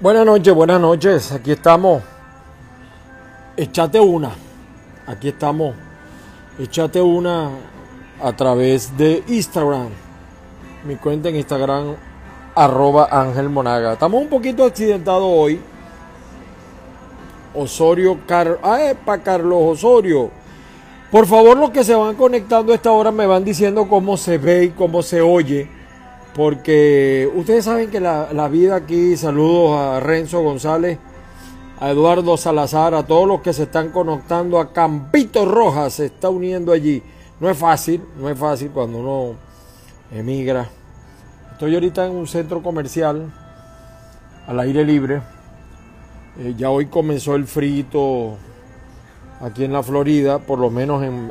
Buenas noches, buenas noches. Aquí estamos. Échate una. Aquí estamos. Échate una a través de Instagram. Mi cuenta en Instagram, arroba Ángel Monaga. Estamos un poquito accidentados hoy. Osorio, Car ah, para Carlos Osorio. Por favor, los que se van conectando a esta hora me van diciendo cómo se ve y cómo se oye porque ustedes saben que la, vida aquí, saludos a Renzo González, a Eduardo Salazar, a todos los que se están conectando, a Campito Rojas se está uniendo allí. No es fácil, no es fácil cuando uno emigra. Estoy ahorita en un centro comercial al aire libre. Eh, ya hoy comenzó el frito aquí en la Florida, por lo menos en,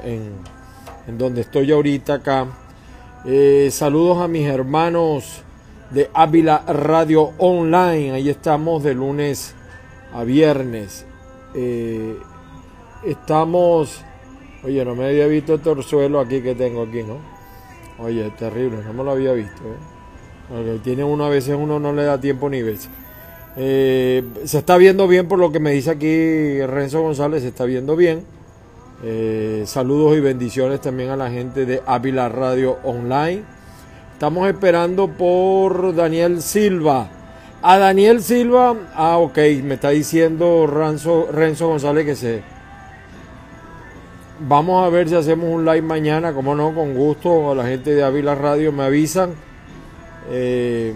en donde estoy ahorita acá. Eh, saludos a mis hermanos de Ávila Radio Online. Ahí estamos de lunes a viernes. Eh, estamos. Oye, no me había visto el torzuelo aquí que tengo aquí, ¿no? Oye, terrible, no me lo había visto. ¿eh? tiene uno, a veces uno no le da tiempo ni veces. se está viendo bien por lo que me dice aquí Renzo González, se está viendo bien. Eh, saludos y bendiciones también a la gente de Ávila Radio Online. Estamos esperando por Daniel Silva. A Daniel Silva, ah, ok, me está diciendo Renzo, González que se. Vamos a ver si hacemos un live mañana, como no, con gusto. A la gente de Ávila Radio me avisan. Eh,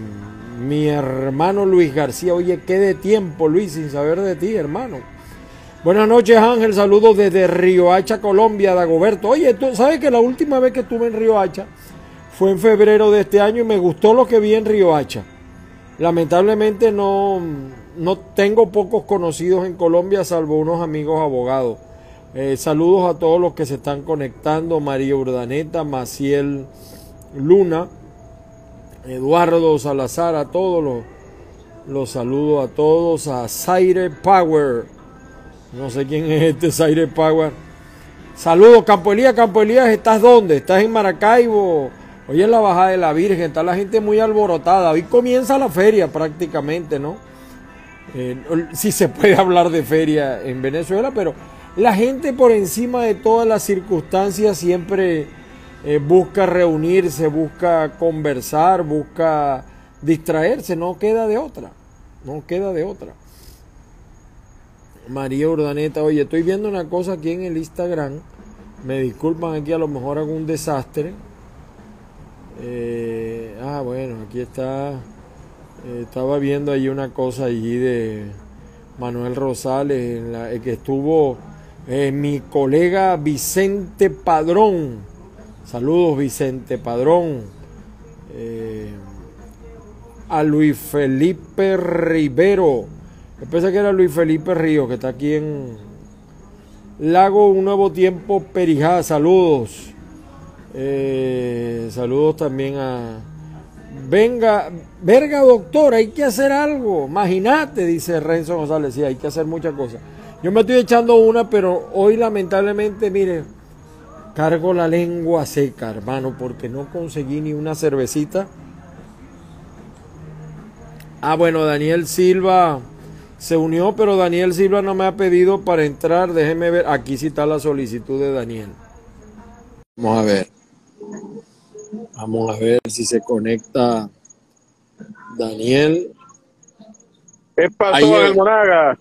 mi hermano Luis García, oye, qué de tiempo, Luis, sin saber de ti, hermano. Buenas noches, Ángel. Saludos desde Río Hacha, Colombia, Dagoberto. Oye, ¿tú sabes que la última vez que estuve en Río Hacha fue en febrero de este año y me gustó lo que vi en Río Hacha? Lamentablemente no, no tengo pocos conocidos en Colombia, salvo unos amigos abogados. Eh, saludos a todos los que se están conectando: María Urdaneta, Maciel Luna, Eduardo Salazar, a todos los, los saludos a todos, a Zaire Power. No sé quién es este Zaire Power. Saludos, Campo Elías. Campo Elías, ¿estás dónde? ¿Estás en Maracaibo? Hoy es la bajada de la Virgen, está la gente muy alborotada. Hoy comienza la feria prácticamente, ¿no? Eh, si se puede hablar de feria en Venezuela, pero la gente por encima de todas las circunstancias siempre eh, busca reunirse, busca conversar, busca distraerse, no queda de otra, no queda de otra. María Urdaneta, oye, estoy viendo una cosa aquí en el Instagram. Me disculpan aquí, a lo mejor hago un desastre. Eh, ah, bueno, aquí está. Eh, estaba viendo ahí una cosa allí de Manuel Rosales, en la, que estuvo eh, mi colega Vicente Padrón. Saludos, Vicente Padrón. a Luis Felipe Rivero yo pensé que era Luis Felipe Río, que está aquí en Lago Un Nuevo Tiempo, Perijá. Saludos. Eh, saludos también a. Venga, verga doctor, hay que hacer algo. Imagínate, dice Renzo González, sí, hay que hacer muchas cosas. Yo me estoy echando una, pero hoy lamentablemente, mire, cargo la lengua seca, hermano, porque no conseguí ni una cervecita. Ah, bueno, Daniel Silva se unió, pero Daniel Silva no me ha pedido para entrar. Déjeme ver. Aquí sí está la solicitud de Daniel. Vamos a ver. Vamos a ver si se conecta Daniel. ¿Qué pasó, el Monaga?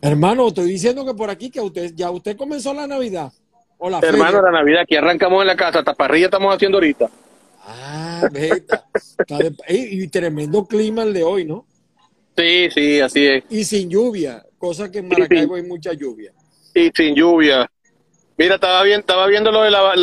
Hermano, estoy diciendo que por aquí que usted ya usted comenzó la Navidad. O la Hermano, la Navidad, aquí arrancamos en la casa, taparrilla estamos haciendo ahorita. Ah, veta. y tremendo clima el de hoy, ¿no? Sí, sí, así es. Y sin lluvia, cosa que en Maracaibo hay mucha lluvia. Y sin lluvia. Mira, estaba, bien, estaba viendo lo de la,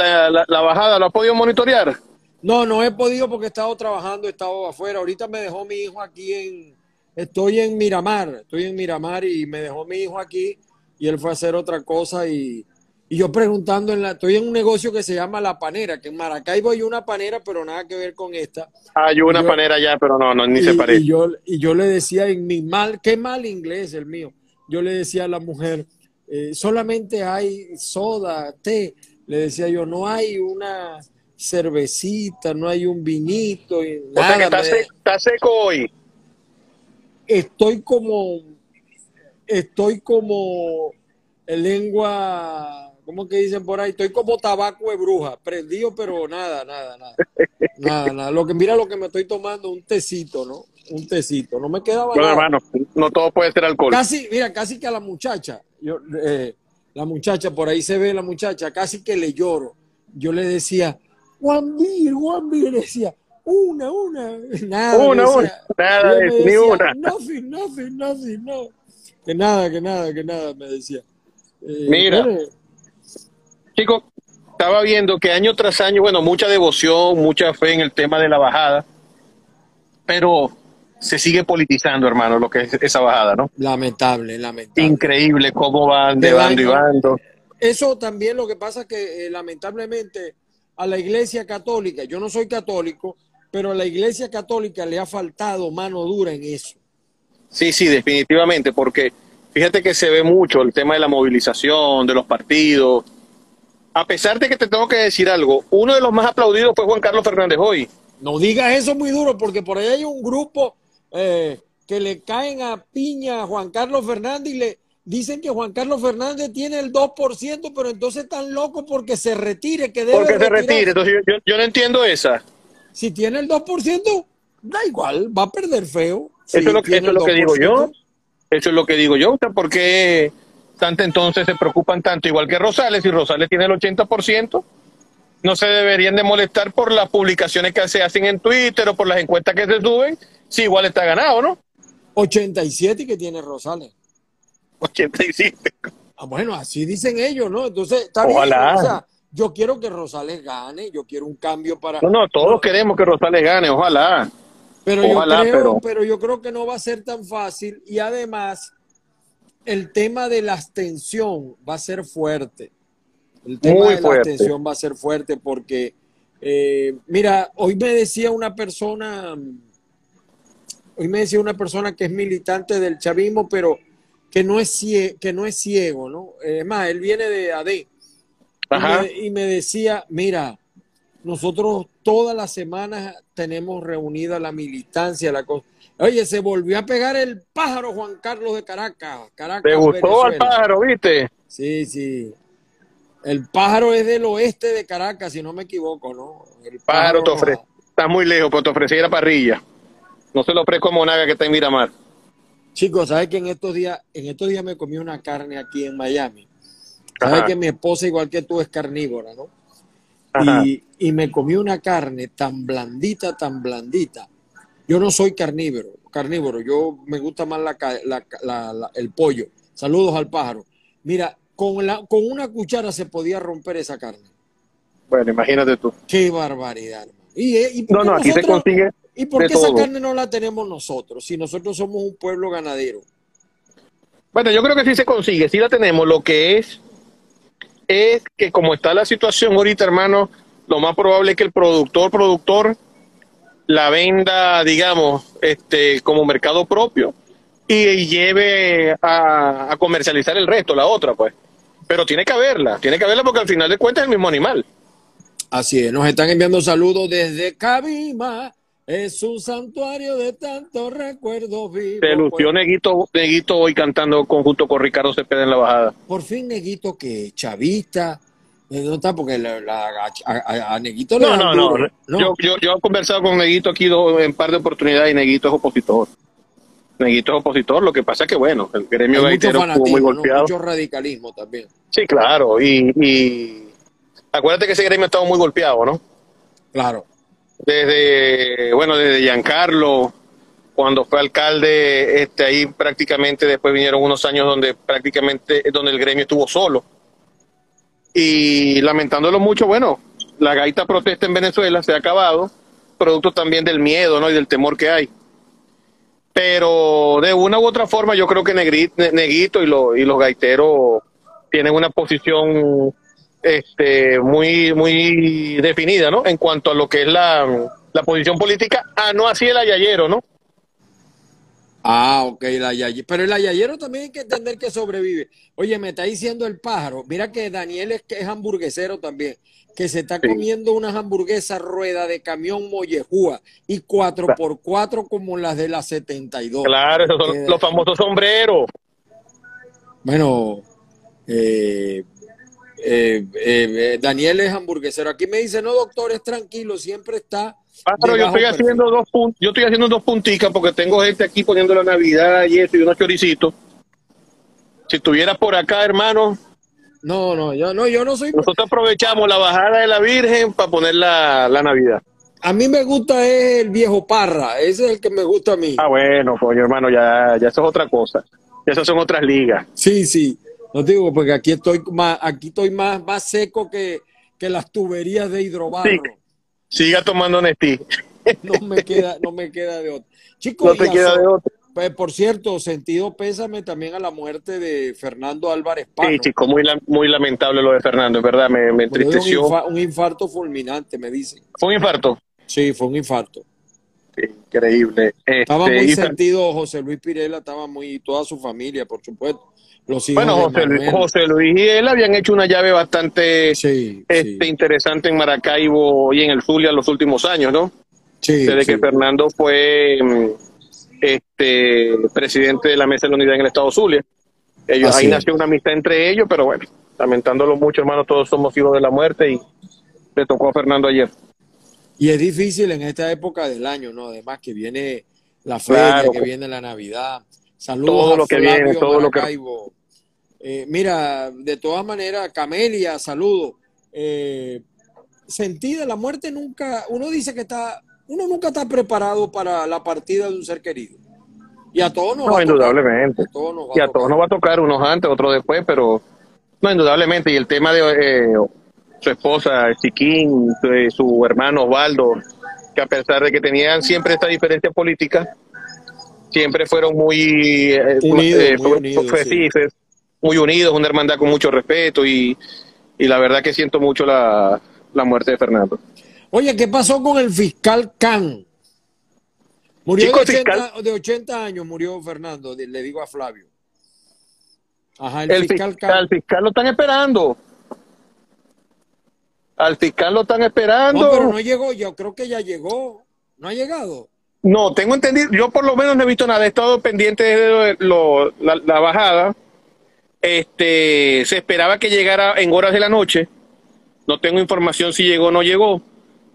la, bajada, ¿lo has podido monitorear? No, no he podido porque he estado trabajando, he estado afuera. Ahorita me dejó mi hijo aquí en... Estoy en Miramar, estoy en Miramar y me dejó mi hijo aquí y él fue a hacer otra cosa y, y yo preguntando, en la, estoy en un negocio que se llama La Panera, que en Maracaibo hay una panera, pero nada que ver con esta. Hay una panera ya, pero no, no ni se parece. Y yo, y yo le decía en mi mal, qué mal inglés el mío, yo le decía a la mujer, eh, solamente hay soda, té, le decía yo, no hay una cervecita, no hay un vinito. o sea que está, seco hoy. estoy como, estoy como lengua, ¿cómo que dicen por ahí? Estoy como tabaco de bruja, prendido, pero nada, nada, nada. Nada, nada. Lo que mira lo que me estoy tomando, un tecito, ¿no? Un tecito. No me quedaba Bueno, nada. hermano, no todo puede ser alcohol. Casi, mira, casi que a la muchacha, yo, eh, la muchacha, por ahí se ve la muchacha, casi que le lloro. Yo le decía, Juan Vir, Juan Vir, decía, una, una, nada. Una, decía. una, nada, Ella me ni decía, una. Nothing, nothing, nothing, no. Que nada, que nada, que nada, me decía. Eh, Mira. bueno, Chicos, estaba viendo que año tras año, bueno, mucha devoción, mucha fe en el tema de la bajada, pero se sigue politizando, hermano, lo que es esa bajada, ¿no? lamentable, lamentable. Increíble cómo van de De bando y bando. Eso también lo que pasa es que eh, lamentablemente a la iglesia católica, yo no soy católico, pero a la iglesia católica le ha faltado mano dura en eso. Sí, sí, definitivamente, porque fíjate que se ve mucho el tema de la movilización, de los partidos. A pesar de que te tengo que decir algo, uno de los más aplaudidos fue Juan Carlos Fernández hoy. No digas eso muy duro, porque por ahí hay un grupo eh, que le caen a piña a Juan Carlos Fernández y le dicen que Juan Carlos Fernández tiene el 2%, pero entonces están locos porque se retire, que debe Porque se retire. Entonces yo, yo- yo no entiendo esa. Si tiene el 2%, da igual, va a perder feo. Si Eso es lo, eso es lo que digo yo. 2%. Eso es lo que digo yo. O sea, ¿Por qué entonces se preocupan tanto? Igual que Rosales, si Rosales tiene el 80%, no se deberían de molestar por las publicaciones que se hacen en Twitter o por las encuestas que se suben, si igual está ganado, ¿no? 87 que tiene Rosales. 87. Ah, bueno, así dicen ellos, ¿no? Entonces, está Ojalá. bien. O sea, yo quiero que Rosales gane, yo quiero un cambio para. No, no, todos queremos que Rosales gane, ojalá. Pero ojalá, yo creo, pero- pero... yo creo que no va a ser tan fácil y además el tema de la abstención va a ser fuerte. El tema Muy de la fuerte. abstención va a ser fuerte porque, eh, mira, hoy me decía una persona, hoy me decía una persona que es militante del chavismo, pero que no es ciego, que no es ciego, ¿no? Es más, él viene de AD. Y Ajá. me, y me decía, mira, nosotros todas las semanas tenemos reunida la militancia, la cosa. Oye, se volvió a pegar el pájaro Juan Carlos de Caracas. Caracas ¿Te gustó al pájaro, viste? Sí, sí. El pájaro es del oeste de Caracas, si no me equivoco, ¿no? El Pájaro te no- ofrece. Está muy lejos, pero te ofrecía la parrilla. No se lo ofrezco a Monaga que está en Miramar. Chicos, ¿sabes que en estos días, en estos días me comí una carne aquí en Miami? ¿Sabes Ajá. que mi esposa, igual que tú, es carnívora, ¿no? Y, y me comí una carne tan blandita, tan blandita. Yo no soy carnívoro, carnívoro, yo me gusta más la, ca- la- la- la- el pollo. Saludos al pájaro. Mira, con, la, con una cuchara se podía romper esa carne. Bueno, imagínate tú. Qué barbaridad, hermano. Y, eh, y No, no, aquí se consigue ¿Y por qué esa carne no la tenemos nosotros? Si nosotros somos un pueblo ganadero. Bueno, yo creo que sí se consigue, sí la tenemos. Lo que es, es que como está la situación ahorita, hermano, lo más probable es que el productor, productor, la venda, digamos, este, como mercado propio y lleve a, a comercializar el resto, la otra, pues. Pero tiene que haberla, tiene que haberla porque al final de cuentas es el mismo animal. Así es, nos están enviando saludos desde Cabima. Es un santuario de tantos recuerdos vivos. Se lució Neguito, Neguito hoy cantando conjunto con Ricardo Cepeda en la bajada. Por fin Neguito que chavista, no está porque la- la- a, Neguito le No, dan no, no. duro, ¿no? Yo, yo, yo he conversado con Neguito aquí en par de oportunidades y Neguito es opositor. Neguito es opositor, lo que pasa es que, bueno, el gremio gaitero estuvo muy ¿no? golpeado. mucho radicalismo también. Sí, claro, y, y acuérdate que ese gremio estaba muy golpeado, ¿no? Claro. Desde, bueno, desde Giancarlo, cuando fue alcalde, este, ahí prácticamente después vinieron unos años donde prácticamente, donde el gremio estuvo solo. Y lamentándolo mucho, bueno, la gaita protesta en Venezuela se ha acabado, producto también del miedo, ¿no? Y del temor que hay. Pero de una u otra forma yo creo que Neguito y, lo- y los gaiteros tienen una posición este, muy, muy definida, ¿no? En cuanto a lo que es la, la posición política, ah, no así el ayayero, ¿no? Ah, ok, la yayero. Pero el ayayero también hay que entender que sobrevive. Oye, me está diciendo el pájaro. Mira que Daniel es que es hamburguesero también, que se está Sí. comiendo unas hamburguesas rueda de camión mollejúa y cuatro por cuatro como las de la 72. Claro, esos son Eh, los famosos sombreros. Bueno, eh, eh, eh, eh, Daniel es hamburguesero. Aquí me dice, no, doctor, es tranquilo, siempre está. Pájaro, yo estoy perfil". haciendo dos puntos, yo estoy haciendo dos punticas porque tengo gente aquí poniendo la Navidad y eso y unos choricitos. Si estuviera por acá, hermano, No, no, yo no, yo no soy. nosotros aprovechamos la bajada de la Virgen para poner la, la Navidad. A mí me gusta es el viejo Parra, ese es el que me gusta a mí. Ah, bueno, coño, hermano, ya, ya eso es otra cosa. Ya esas son otras ligas. Sí, sí. No te digo porque aquí estoy más, aquí estoy más, más seco que, que las tuberías de hidrobarro. Sí. Siga tomando Nestí. No me queda, no me queda de otra. Chicos, No te queda de otra. por cierto, sentido pésame también a la muerte de Fernando Álvarez Pano. Sí, chico, muy, muy lamentable lo de Fernando, es verdad, me, me un, entristeció. infa- un infarto fulminante, me dicen. Fue un infarto. Sí, fue un infarto. Increíble. Estaba Este, muy sentido José Luis Pirela, estaba muy, toda su familia, por supuesto. Los hijos Bueno, José, Luis-. José Luis y él habían hecho una llave bastante Sí, este, sí, interesante en Maracaibo y en el Zulia los últimos años, ¿no? sí, Desde sí. que Fernando fue mm, este presidente de la Mesa de la Unidad en el Estado Zulia. Ellos, Así ahí es. nació una amistad entre ellos, pero bueno, lamentándolo mucho, hermano, todos somos hijos de la muerte y le tocó a Fernando ayer. Y es difícil en esta época del año, ¿no? Además que viene la feria, Claro. que viene la Navidad. Saludos Todo a lo que Flavio viene, todo lo que- Maracaibo. Eh, mira, de todas maneras, Camelia, saludos. Eh, sentida, la muerte nunca, uno dice que está, uno nunca está preparado para la partida de un ser querido. Y a todos nos No, va a tocar. indudablemente. A todos nos va Y a a todos nos va a tocar, unos antes, otros después, pero no, indudablemente. Y el tema de eh, su esposa, Chiquín, de su hermano Osvaldo, que a pesar de que tenían siempre esta diferencia política, siempre fueron muy eh, Unidos, eh, muy unidos, sí. fue muy unidos, una hermandad con mucho respeto y, y la verdad que siento mucho la, la muerte de Fernando. Oye, ¿qué pasó con el fiscal Can? Murió Chico, de, el fiscal- 80, de 80 años, murió Fernando, le digo a Flavio. Ajá, el, El fiscal fiscal, al fiscal lo están esperando. Al fiscal lo están esperando. No, pero no llegó, yo creo que ya llegó. No ha llegado. No, tengo entendido, yo por lo menos no he visto nada, he estado pendiente de lo- la, bajada. Este, se esperaba que llegara en horas de la noche. No tengo información si llegó o no llegó.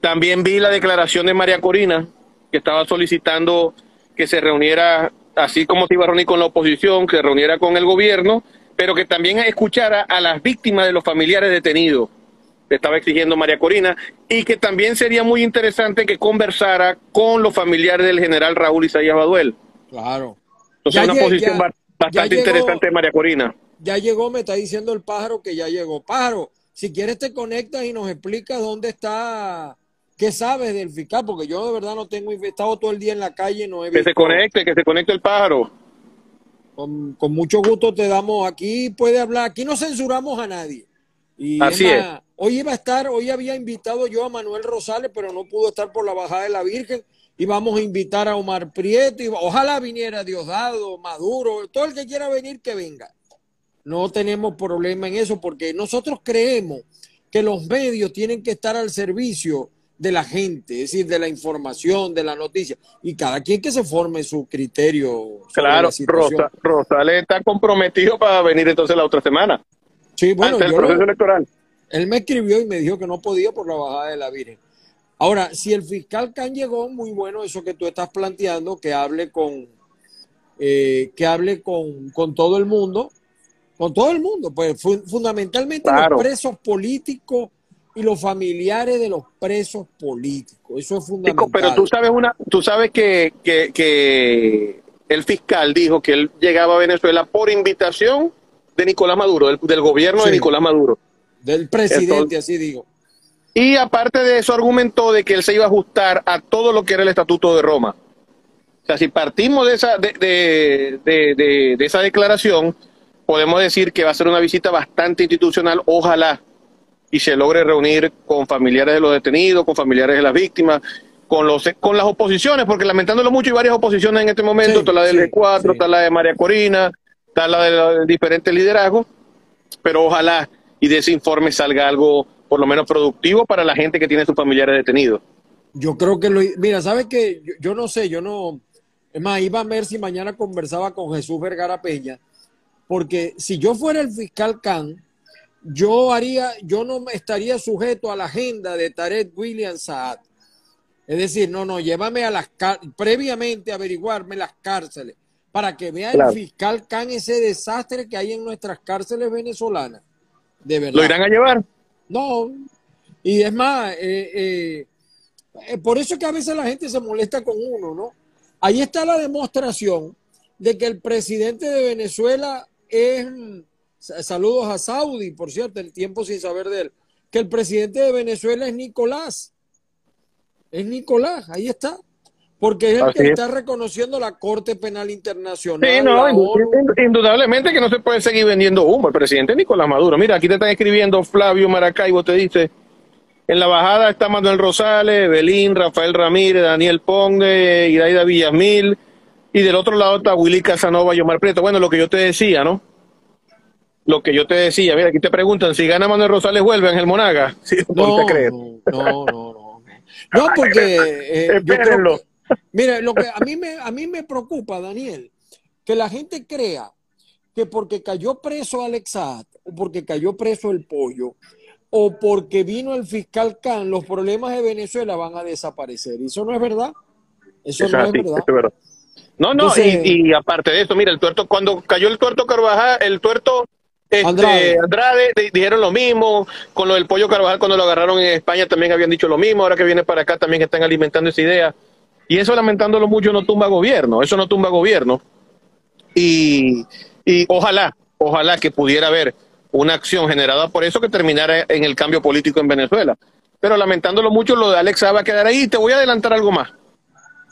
También vi la declaración de María Corina, que estaba solicitando que se reuniera, así como se con la oposición, que se reuniera con el gobierno, pero que también escuchara a las víctimas de los familiares detenidos le estaba exigiendo María Corina, y que también sería muy interesante que conversara con los familiares del general Raúl Isaías Baduel. Claro. Entonces, Ya una posición ya- bastante ya llegó- interesante de María Corina. Ya llegó, me está diciendo el pájaro que ya llegó. Pájaro, si quieres te conectas y nos explicas dónde está, qué sabes del fiscal, porque yo de verdad no tengo, he estado todo el día en la calle, no he Que visto. se conecte, que se conecte el pájaro. Con, con mucho gusto te damos, aquí puede hablar, aquí no censuramos a nadie. Y Así es más, Hoy iba a estar, hoy había invitado yo a Manuel Rosales, pero no pudo estar por la bajada de la Virgen. Y vamos a invitar a Omar Prieto. Y ojalá viniera Diosdado, Maduro, todo el que quiera venir, que venga. No tenemos problema en eso porque nosotros creemos que los medios tienen que estar al servicio de la gente, es decir, de la información, de la noticia. Y cada quien que se forme su criterio. Claro. Rosa, Rosales está comprometido para venir entonces la otra semana, Sí, bueno, antes del yo lo- proceso electoral. Él me escribió y me dijo que no podía por la bajada de la Virgen. Ahora, si el fiscal Can llegó, muy bueno eso que tú estás planteando, que hable con, eh, que hable con, con todo el mundo, con todo el mundo, pues fu- fundamentalmente Claro. los presos políticos y los familiares de los presos políticos. Eso es fundamental. pero tú sabes una, tú sabes que, que, que el fiscal dijo que él llegaba a Venezuela por invitación de Nicolás Maduro, del, del gobierno de. Nicolás Maduro. Del presidente, Entonces- así digo. Y aparte de eso, argumentó de que él se iba a ajustar a todo lo que era el Estatuto de Roma. O sea, si partimos de esa, de, de, de, de- de esa declaración, podemos decir que va a ser una visita bastante institucional, ojalá, y se logre reunir con familiares de los detenidos, con familiares de las víctimas, con los con las oposiciones, porque lamentándolo mucho hay varias oposiciones en este momento, está la del E4, está la de María Corina, está la de diferentes liderazgos, pero ojalá y de ese informe salga algo por lo menos productivo para la gente que tiene sus familiares detenidos. Yo creo que lo mira, sabes que yo, no sé, yo no es más, iba a ver si mañana conversaba con Jesús Vergara Peña, porque si yo fuera el fiscal Khan, yo haría, yo no estaría sujeto a la agenda de Tarek William Saad. Es decir, no, no, llévame a las previamente averiguarme las cárceles para que vea el fiscal Khan ese desastre que hay en nuestras cárceles venezolanas. De verdad. ¿Lo irán a llevar? No. Y es más, eh, eh, eh, por eso es que a veces la gente se molesta con uno, ¿no? Ahí está la demostración de que el presidente de Venezuela es Saludos a Saudi, por cierto, el tiempo sin saber de él. Que el presidente de Venezuela es Nicolás. Es Nicolás, ahí está. Porque es el que está reconociendo la Corte Penal Internacional. Sí, no, indudablemente que no se puede seguir vendiendo humo. El presidente Nicolás Maduro. Mira, aquí te están escribiendo Flavio Maracaibo, te dice. En la bajada está Manuel Rosales, Belín, Rafael Ramírez, Daniel Ponge, Iraida Villamil. Y del otro lado está Willy Casanova y Omar Prieto. Bueno, lo que yo te decía, ¿no? lo que yo te decía, mira, aquí te preguntan si gana Manuel Rosales vuelve Ángel Monaga. Sí, no, no, no, no, no. porque eh, mira, lo que a mí me a mí me preocupa, Daniel, que la gente crea que porque cayó preso Alex o porque cayó preso el pollo, o porque vino el fiscal Khan, los problemas de Venezuela van a desaparecer. Y eso no es verdad. Eso no es verdad. No, no, y, y, aparte de eso, mira, el tuerto, cuando cayó el tuerto Carvajal, el tuerto este, Andrade. dijeron lo mismo, con lo del pollo Carvajal cuando lo agarraron en España también habían dicho lo mismo, ahora que viene para acá también están alimentando esa idea. Y eso lamentándolo mucho no tumba gobierno, eso no tumba gobierno. Y, ojalá, ojalá que pudiera haber una acción generada por eso que terminara en el cambio político en Venezuela. Pero lamentándolo mucho, lo de Alex va a quedar ahí. Te voy a adelantar algo más.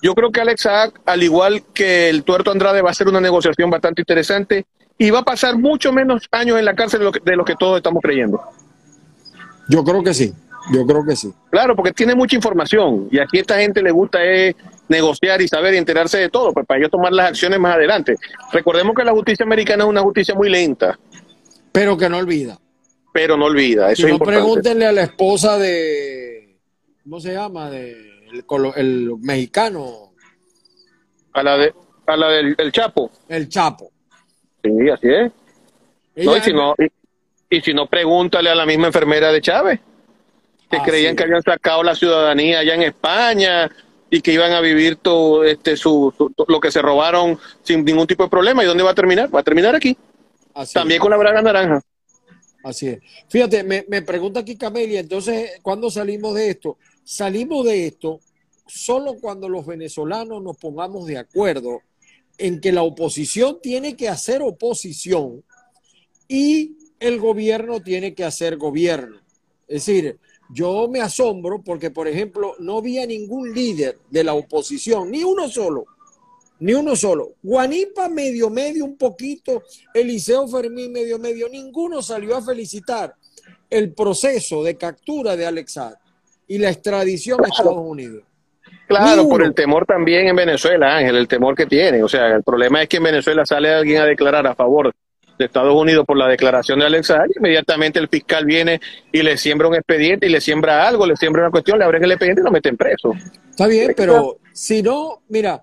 Yo creo que Alex al igual que el Tuerto Andrade, va a ser una negociación bastante interesante y va a pasar mucho menos años en la cárcel de lo de lo que todos estamos creyendo. Yo creo que sí, yo creo que sí. Claro, porque tiene mucha información y aquí a esta gente le gusta es negociar y saber y enterarse de todo, pues para ellos tomar las acciones más adelante. Recordemos que la justicia americana es una justicia muy lenta. Pero que no olvida. Pero no olvida, eso no pregúntenle a la esposa de, ¿cómo se llama? De, el, mexicano. A la, de, a la del Chapo. El Chapo. Sí, así es. y, si no, y, si no, pregúntale a la misma enfermera de Chávez, que creían que habían sacado la ciudadanía allá en España y que iban a vivir todo este, su, lo que se robaron sin ningún tipo de problema. ¿Y dónde va a terminar? Va a terminar aquí. También con la braga naranja. Así es. Fíjate, me, me pregunta aquí Camelia, entonces, ¿cuándo salimos de esto? Salimos de esto solo cuando los venezolanos nos pongamos de acuerdo en que la oposición tiene que hacer oposición y el gobierno tiene que hacer gobierno. Es decir, yo me asombro porque, por ejemplo, no había ningún líder de la oposición, ni uno solo, ni uno solo. Guanipa medio medio un poquito, Eliseo Fermín medio medio, ninguno salió a felicitar el proceso de captura de Alexad y la extradición a Estados Unidos. Claro, por el temor también en Venezuela, Ángel, el temor que tiene. O sea, el problema es que en Venezuela sale alguien a declarar a favor de Estados Unidos por la declaración de Alex y inmediatamente el fiscal viene y le siembra un expediente y le siembra algo, le siembra una cuestión, le abren el expediente y lo meten preso. Está bien, pero si no, mira,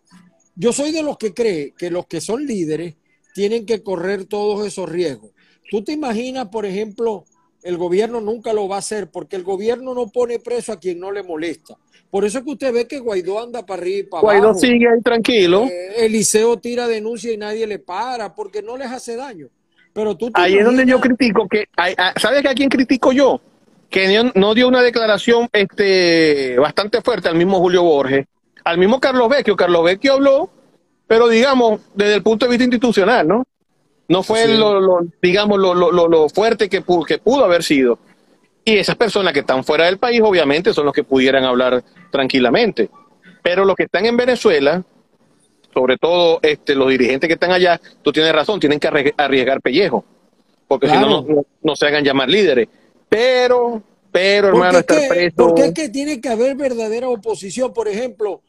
yo soy de los que cree que los que son líderes tienen que correr todos esos riesgos. Tú te imaginas, por ejemplo, el gobierno nunca lo va a hacer porque el gobierno no pone preso a quien no le molesta. Por eso es que usted ve que Guaidó anda para arriba y para Guaidó sigue ahí tranquilo. Eh, Eliseo tira denuncia y nadie le para porque no les hace daño. Pero tú ahí es donde yo critico que, ¿sabes a quién critico yo? Que no dio una declaración este, bastante fuerte al mismo Julio Borges, al mismo Carlos Vecchio. Carlos Vecchio habló, pero digamos, desde el punto de vista institucional, ¿no? No fue lo, digamos, lo, lo, lo, fuerte que, que pudo haber sido. Y esas personas que están fuera del país, obviamente, son los que pudieran hablar tranquilamente. Pero los que están en Venezuela, sobre todo este, los dirigentes que están allá, tú tienes razón, tienen que arriesgar pellejo, porque si no, no, se hagan llamar líderes. Pero Pero, hermano, estar preso. Porque es que tiene que haber verdadera oposición. Por ejemplo,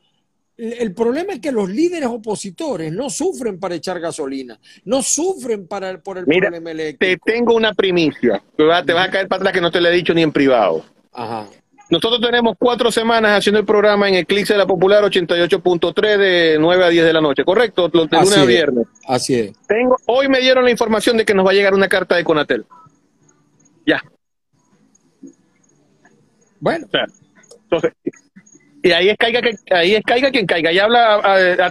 el problema es que los líderes opositores no sufren para echar gasolina, no sufren para, por el problema eléctrico. Te tengo una primicia. Te vas, a caer para atrás que no te lo he dicho ni en privado. Ajá. Nosotros tenemos cuatro semanas haciendo el programa en Eclipse de la Popular 88.3 de 9 a 10 de la noche, ¿correcto? De lunes a viernes. Así es. Tengo, hoy me dieron la información de que nos va a llegar una carta de Conatel. Ya. Bueno. entonces, y ahí es caiga, ahí es caiga quien caiga. Y habla,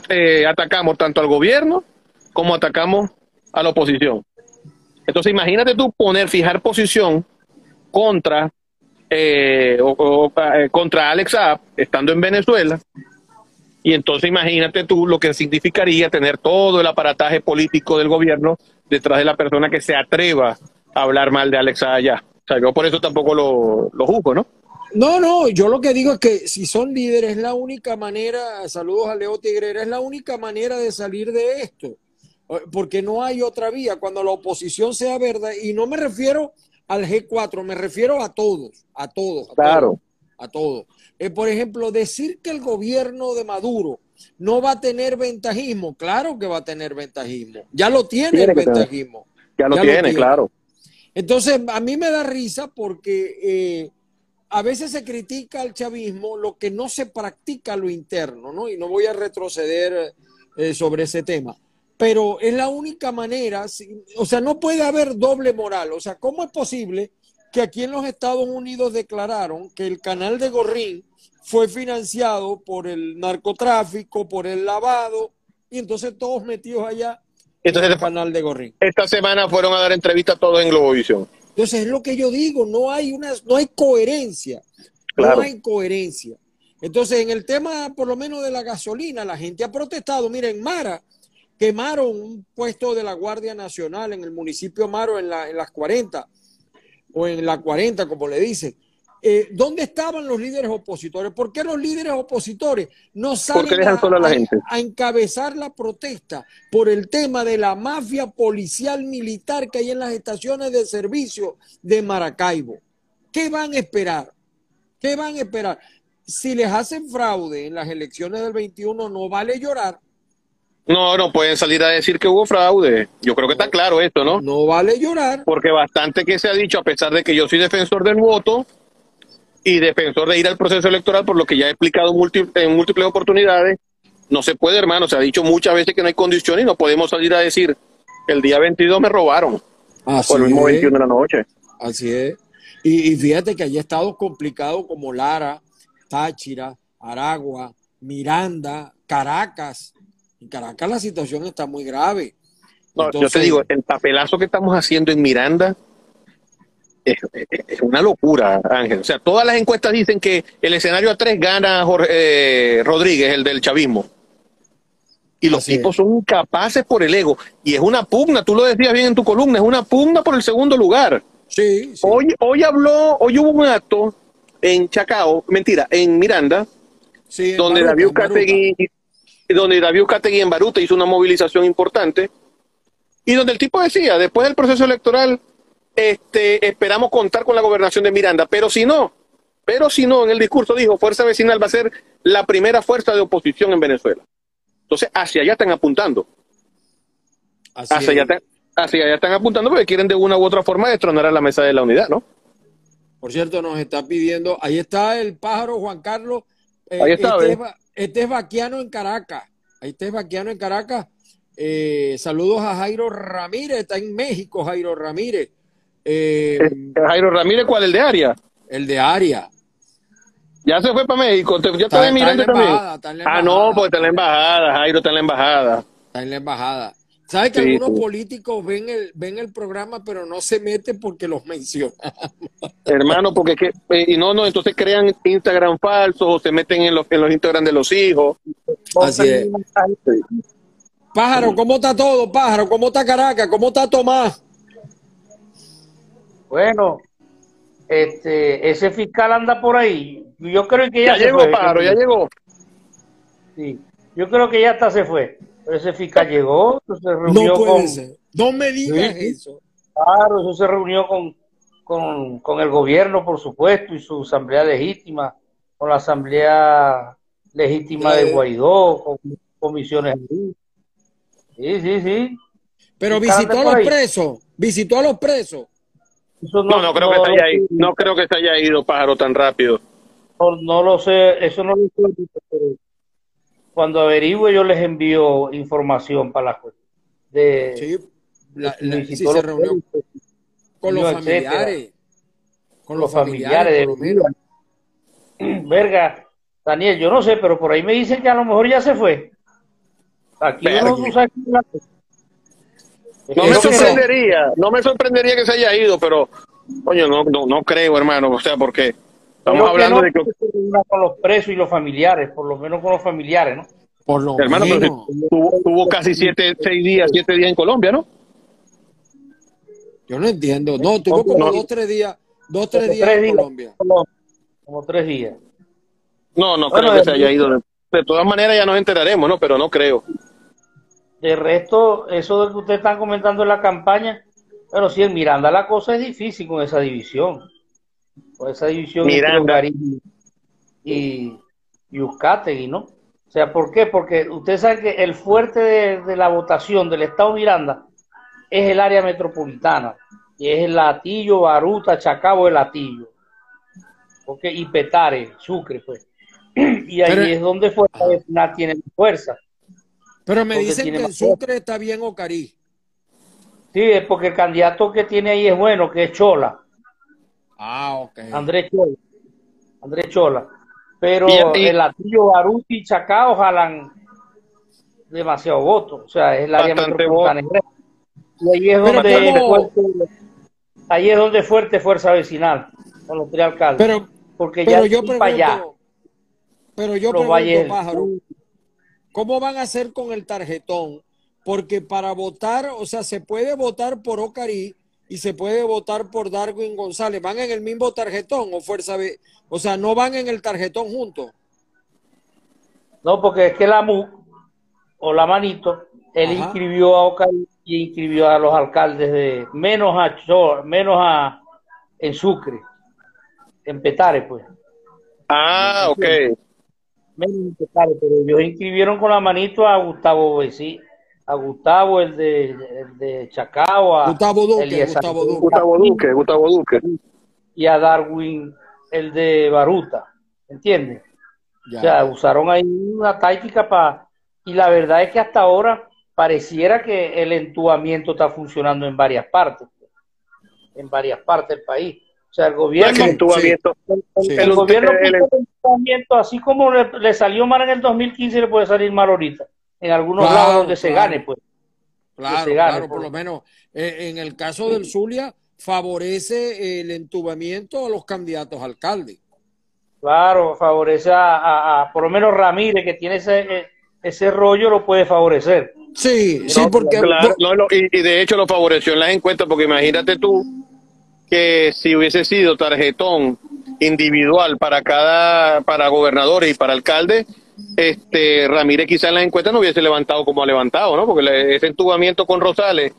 eh, atacamos tanto al gobierno como atacamos a la oposición. Entonces imagínate tú poner, fijar posición contra eh, o, eh, contra Alex Saab, estando en Venezuela, y entonces imagínate tú lo que significaría tener todo el aparataje político del gobierno detrás de la persona que se atreva a hablar mal de Alex Saab allá. O sea, yo por eso tampoco lo, lo juzgo, ¿no? No, no, yo lo que digo es que si son líderes es la única manera, saludos a Leo Tigrera, es la única manera de salir de esto, porque no hay otra vía cuando la oposición sea verdad, y no me refiero al G4, me refiero a todos, a todos, a claro. todos, a todos. Eh, por ejemplo, decir que el gobierno de Maduro no va a tener ventajismo, claro que va a tener ventajismo, ya lo tiene, el ventajismo. Ya, lo, tiene, claro. Entonces, a mí me da risa porque... Eh, a veces se critica al chavismo lo que no se practica lo interno, ¿no? Y no voy a retroceder eh, sobre ese tema. Pero es la única manera, o sea, no puede haber doble moral. O sea, ¿cómo es posible que aquí en los Estados Unidos declararon que el canal de Gorrín fue financiado por el narcotráfico, por el lavado, y entonces todos metidos allá entonces, en el canal de Gorrín? Esta semana fueron a dar entrevistas todos en Globovisión. Entonces es lo que yo digo, no hay una, no hay coherencia, no hay coherencia. Entonces en el tema, por lo menos de la gasolina, la gente ha protestado. Miren, Mara, quemaron un puesto de la Guardia Nacional en el municipio Maro en, la, en las 40 o en la 40, como le dicen. Eh, ¿Dónde estaban los líderes opositores? ¿Por qué los líderes opositores no salen a, encabezar la protesta por el tema de la mafia policial militar que hay en las estaciones de servicio de Maracaibo? ¿Qué van a esperar? ¿Qué van a esperar? Si les hacen fraude en las elecciones del 21, no vale llorar. No, no pueden salir a decir que hubo fraude. Yo creo que está claro esto, ¿no? No vale llorar. Porque bastante que se ha dicho, a pesar de que yo soy defensor del voto, y defensor de ir al proceso electoral, por lo que ya he explicado en múltiples oportunidades. No se puede, hermano. Se ha dicho muchas veces que no hay condiciones y no podemos salir a decir el día 22 me robaron. Así por el mismo 21 de la noche. Así es. Y, fíjate que hay estados complicados como Lara, Táchira, Aragua, Miranda, Caracas. En Caracas la situación está muy grave. No, yo te digo, el papelazo que estamos haciendo en Miranda es, una locura, Ángel. O sea, todas las encuestas dicen que el escenario a tres gana Jorge, eh, Rodríguez, el del chavismo. Y los tipos son incapaces por el ego. Y es una pugna, tú lo decías bien en tu columna, es una pugna por el segundo lugar. Sí, Hoy, hoy habló, hoy hubo un acto en Chacao, mentira, en Miranda, donde, David Categui, donde David Categui en Baruta hizo una movilización importante y donde el tipo decía, después del proceso electoral, este, esperamos contar con la gobernación de Miranda, pero si no, pero si no, en el discurso dijo, Fuerza Vecinal va a ser la primera fuerza de oposición en Venezuela. Entonces, hacia allá están apuntando. hacia, allá están, hacia allá están apuntando porque quieren de una u otra forma destronar a la mesa de la unidad, ¿no? Por cierto, nos está pidiendo, ahí está el pájaro Juan Carlos. Eh, ahí está, este, es, este, es, Vaquiano en Caracas. Ahí está es Vaquiano en Caracas. Eh, saludos a Jairo Ramírez, está en México, Jairo Ramírez. Eh, Jairo Ramírez, ¿cuál? ¿El de Aria? El de Aria. Ya se fue para México. Ya está, en también. ah, no, porque está en la embajada. Jairo está en la embajada. Está en la embajada. ¿Sabes que algunos políticos ven el, ven el programa, pero no se meten porque los mencionan? Hermano, porque que, eh, y no, no, entonces crean Instagram falsos o se meten en los, en los Instagram de los hijos. Así es. Pájaro, ¿cómo está todo? Pájaro, ¿cómo está Caracas? ¿Cómo está Tomás? Bueno, este, ese fiscal anda por ahí. Yo creo que ya, ya llegó, fue. ya llegó. Sí, yo creo que ya hasta se fue. Pero ese fiscal llegó, se reunió no con. No me digas eso. Claro, eso se reunió con, con, con el gobierno, por supuesto, y su asamblea legítima, con la asamblea legítima de. Guaidó, con comisiones. Sí, sí, sí. Pero visitó a los ahí. presos, visitó a los presos. Eso No, no creo que se haya ido, no creo que se haya ido pájaro tan rápido. No, no lo sé, eso no lo sé, pero cuando averigüe yo les envío información para la cuestión. De, Sí, la- la- si sí se reunió con los etcétera. familiares. Con los los familiares, familiares por lo de menos. Verga, Daniel, yo no sé, pero por ahí me dicen que a lo mejor ya se fue. Aquí no No me sorprendería, no me sorprendería que se haya ido, pero coño, no, no, no creo, hermano, o sea, porque estamos Creo que hablando no, de que, con los presos y los familiares, por lo menos con los familiares, ¿no? Por lo hermano, pero menos. tuvo, tuvo casi siete, seis días, siete días en Colombia, ¿no? Yo no entiendo. No, tuvo como No. dos, tres días, dos, tres Como días tres en días. Colombia. Como tres días. No, no Bueno, creo que se de- haya ido. De, de todas maneras ya nos enteraremos, ¿no? Pero no creo. De resto, eso de que ustedes están comentando en la campaña, pero sí, en Miranda la cosa es difícil con esa división. Con esa división entre Miranda. Ocarí y, y Uzcategui, ¿no? O sea, ¿por qué? Porque ustedes saben que el fuerte de, de la votación del Estado Miranda es el área metropolitana, y es el Latillo, Baruta, Chacabo, el Latillo. ¿Ok? Y Petare, Sucre, pues. Y ahí Pero- es donde Fuerza Vecinal tiene fuerza. Pero me dicen que en Sucre está bien Ocarí. Sí, es porque el candidato que tiene ahí es bueno, que es Chola, Ah, ok. Andrés Chola. Andrés Chola. Pero Y- y- el Latillo, Baruti y Chacao jalan demasiado votos. O sea, es el área metropolitana. Y ahí es donde fuerte, ahí es donde fuerte fuerza vecinal con los tres alcaldes. Pero, porque pero ya yo para allá, pregunto, pero yo valles pregunto, pájaro, ¿cómo van a hacer con el tarjetón? Porque para votar, o sea, se puede votar por Ocarí y se puede votar por Darwin González. ¿Van en el mismo tarjetón o Fuerza B? O sea, no van en el tarjetón juntos. No, porque es que la MU o la Manito, él Ajá. inscribió a Ocari y inscribió a los alcaldes de menos a Cho- menos a en Sucre, en Petare, pues. Ah, ok. Menos en Petare, pero ellos inscribieron con la Manito a Gustavo Besi, a Gustavo, el de, el de Chacao, a Gustavo Duque, Eliezer Gustavo Duque. Gustavo Duque, Gustavo Duque. y a Darwin, el de Baruta, ¿entiendes? Ya. O sea, usaron ahí una táctica para... Y la verdad es que hasta ahora pareciera que el entubamiento está funcionando en varias partes, en varias partes del país. O sea, el gobierno... El entubamiento. el, Sí. el gobierno El- el- puso el entubamiento, así como le, le salió mal en el 2015, le puede salir mal ahorita. En algunos Claro, lados donde se gane, pues. Claro, gane, claro, por por- lo menos eh, en el caso del Zulia favorece el entubamiento a los candidatos a alcalde. Claro, favorece a, a- a- por lo menos Ramírez, que tiene ese, eh, ese rollo, lo puede favorecer. Sí, sí, porque Claro, no, no, y, y de hecho lo favoreció en las encuestas, porque imagínate tú que si hubiese sido tarjetón individual para cada, para gobernadores y para alcaldes, este Ramírez quizá en las encuestas no hubiese levantado como ha levantado, ¿no? Porque ese entubamiento con Rosales,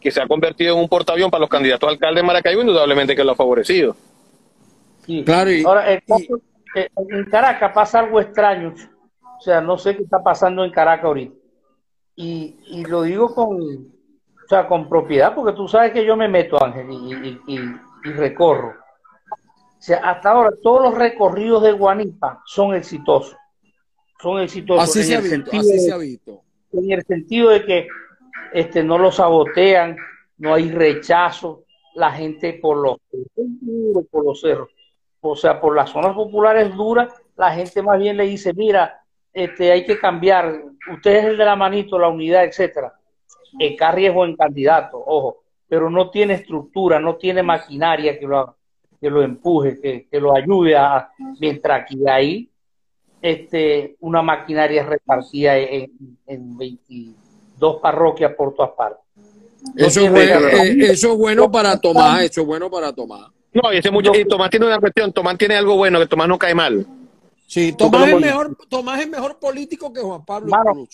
que se ha convertido en un portaavión para los candidatos a alcalde de Maracaibo, indudablemente que lo ha favorecido. Sí. Claro, y- Ahora, el y- caso- en Caracas pasa algo extraño. O sea, no sé qué está pasando en Caracas ahorita. Y, y lo digo con, o sea, con propiedad, porque tú sabes que yo me meto, Ángel, y, y- y- y recorro. O sea, hasta ahora todos los recorridos de Guanipa son exitosos. Son exitosos así en se ha el visto, sentido así de- se ha visto. en el sentido de que este no lo sabotean, no hay rechazo, la gente por los por los cerros, o sea, por las zonas populares duras, la gente más bien le dice, mira, este hay que cambiar, usted es el de la manito, la unidad, etcétera. Está riesgo en candidato, ojo, pero no tiene estructura, no tiene maquinaria que lo, que lo empuje, que, que lo ayude a, mientras que ahí este, una maquinaria repartida en, en 22 parroquias por todas partes. Eso bueno, recorrido. eh, eso es bueno para Tomás, eso es bueno para Tomás. No, y ese mucho, y Tomás tiene una cuestión, Tomás tiene algo bueno, que Tomás no cae mal. Sí, Tomás es mejor, Tomás es mejor político que Juan Pablo Mano,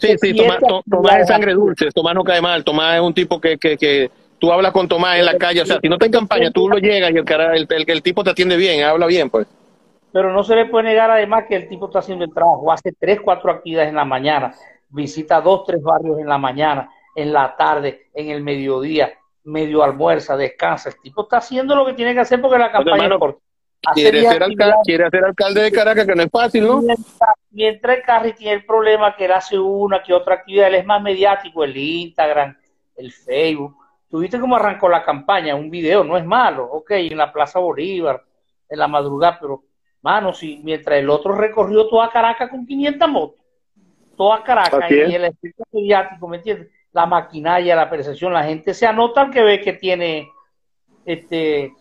Sí, sí, Tomás, To- Tomás es sangre dulce, Tomás no cae mal, Tomás es un tipo que, que, que tú hablas con Tomás en la calle, o sea, si no está en campaña, tú lo llegas y el, cara, el, el, el tipo te atiende bien, habla bien, pues. Pero no se le puede negar además que el tipo está haciendo el trabajo, hace tres, cuatro actividades en la mañana, visita dos, tres barrios en la mañana, en la tarde, en el mediodía, medio almuerza, descansa. El tipo está haciendo lo que tiene que hacer porque la campaña hermano, es corta. Quiere ser, alcalde, quiere ser alcalde de Caracas, que no es fácil, ¿no? Mientras, mientras el Carri tiene el problema que él hace una que otra actividad, él es más mediático, el Instagram, el Facebook. Tuviste cómo arrancó la campaña, un video, no es malo, ok, en la Plaza Bolívar, en la madrugada, pero, mano, si mientras el otro recorrió toda Caracas con 500 motos, toda Caracas, y el espíritu mediático, ¿me entiendes? La maquinaria, la percepción, la gente se anota al que ve que tiene este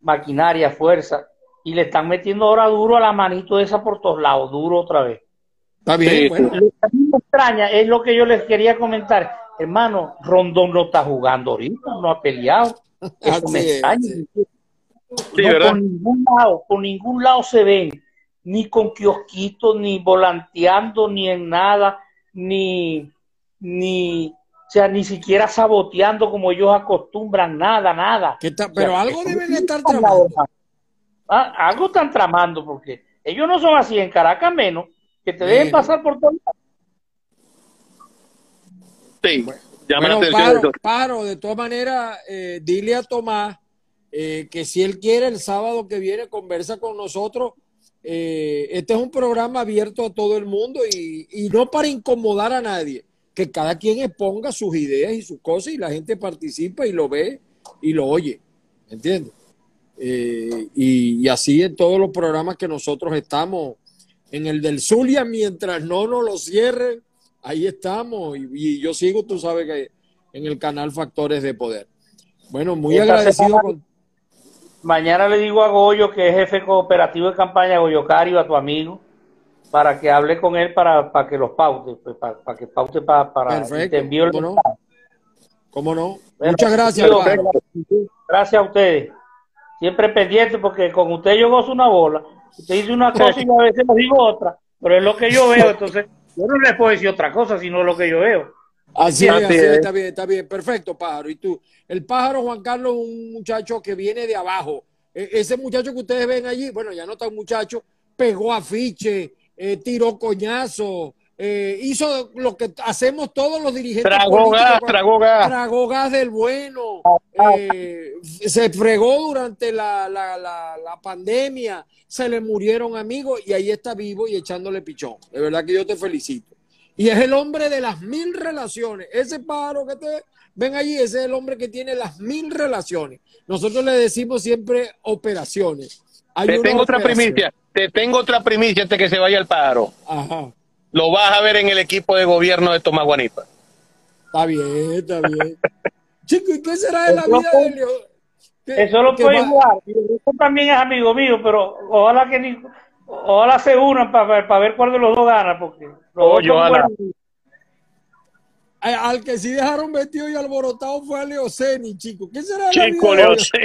maquinaria, fuerza, y le están metiendo ahora duro a la manito esa por todos lados, duro otra vez. Está bien, Sí, bueno. Lo que a mí me extraña es lo que yo les quería comentar. Hermano, Rondón no está jugando ahorita, no ha peleado. Eso me es, extraña. sí. Sí, no, por ningún lado, por ningún lado se ven, ni con kiosquitos, ni volanteando, ni en nada, ni, ni, o sea, ni siquiera saboteando como ellos acostumbran, nada, nada. ¿Qué tal? O sea, Pero algo deben estar tramando. Ah, algo están tramando, porque ellos no son así en Caracas menos, que te dejen pasar por todos lados. Sí, llama la Bueno, atención paro, eso. paro, de todas maneras, eh, dile a Tomás eh, que si él quiere el sábado que viene conversa con nosotros. Eh, este es un programa abierto a todo el mundo y, y no para incomodar a nadie, que cada quien exponga sus ideas y sus cosas y la gente participa y lo ve y lo oye, ¿entiendes? Eh, y, y así en todos los programas que nosotros estamos, en el del Zulia, mientras no nos lo cierren, ahí estamos y, y yo sigo, tú sabes que en el canal Factores de Poder. Bueno, muy agradecido con... Mañana le digo a Goyo, que es jefe cooperativo de campaña, Goyo Cario, a tu amigo, para que hable con él para, para que los paute, pues, para, para que paute para, para y te envío el ¿cómo no? ¿Cómo no? Bueno, Muchas gracias, yo- Pablo. Gracias a ustedes. Siempre pendiente, porque con usted yo gozo una bola. Usted dice una cosa y yo a veces le digo otra, pero es lo que yo veo, entonces yo no le puedo decir otra cosa, sino lo que yo veo. Así es, Así es, es. está bien, está bien, perfecto, pájaro. Y tú, el pájaro Juan Carlos es un muchacho que viene de abajo. E- ese muchacho que ustedes ven allí, bueno, ya no está un muchacho, pegó afiche, eh, tiró coñazo, eh, hizo lo que hacemos todos los dirigentes. Tragó gas, tragó gas. tragó gas del bueno, eh, se fregó durante la, la, la, la pandemia, se le murieron amigos y ahí está vivo y echándole pichón. De verdad que yo te felicito. Y es el hombre de las mil relaciones. Ese pájaro que te ven allí, ese es el hombre que tiene las mil relaciones. Nosotros le decimos siempre operaciones. Hay Te tengo otra primicia, te tengo otra primicia antes que se vaya el paro. Ajá. Lo vas a ver en el equipo de gobierno de Tomás Guanipa. Está bien, está bien. Chico, ¿y qué será de la vida de Leo? ¿Qué- Eso lo puede jugar. Eso también es amigo mío, pero ojalá que ni, ojalá se unan para ver cuál de los dos gana, porque buenos. Al que sí dejaron metido y alborotado fue a Leoceni, chico. ¿Qué será Chico, vida de Leo, Leo? sí.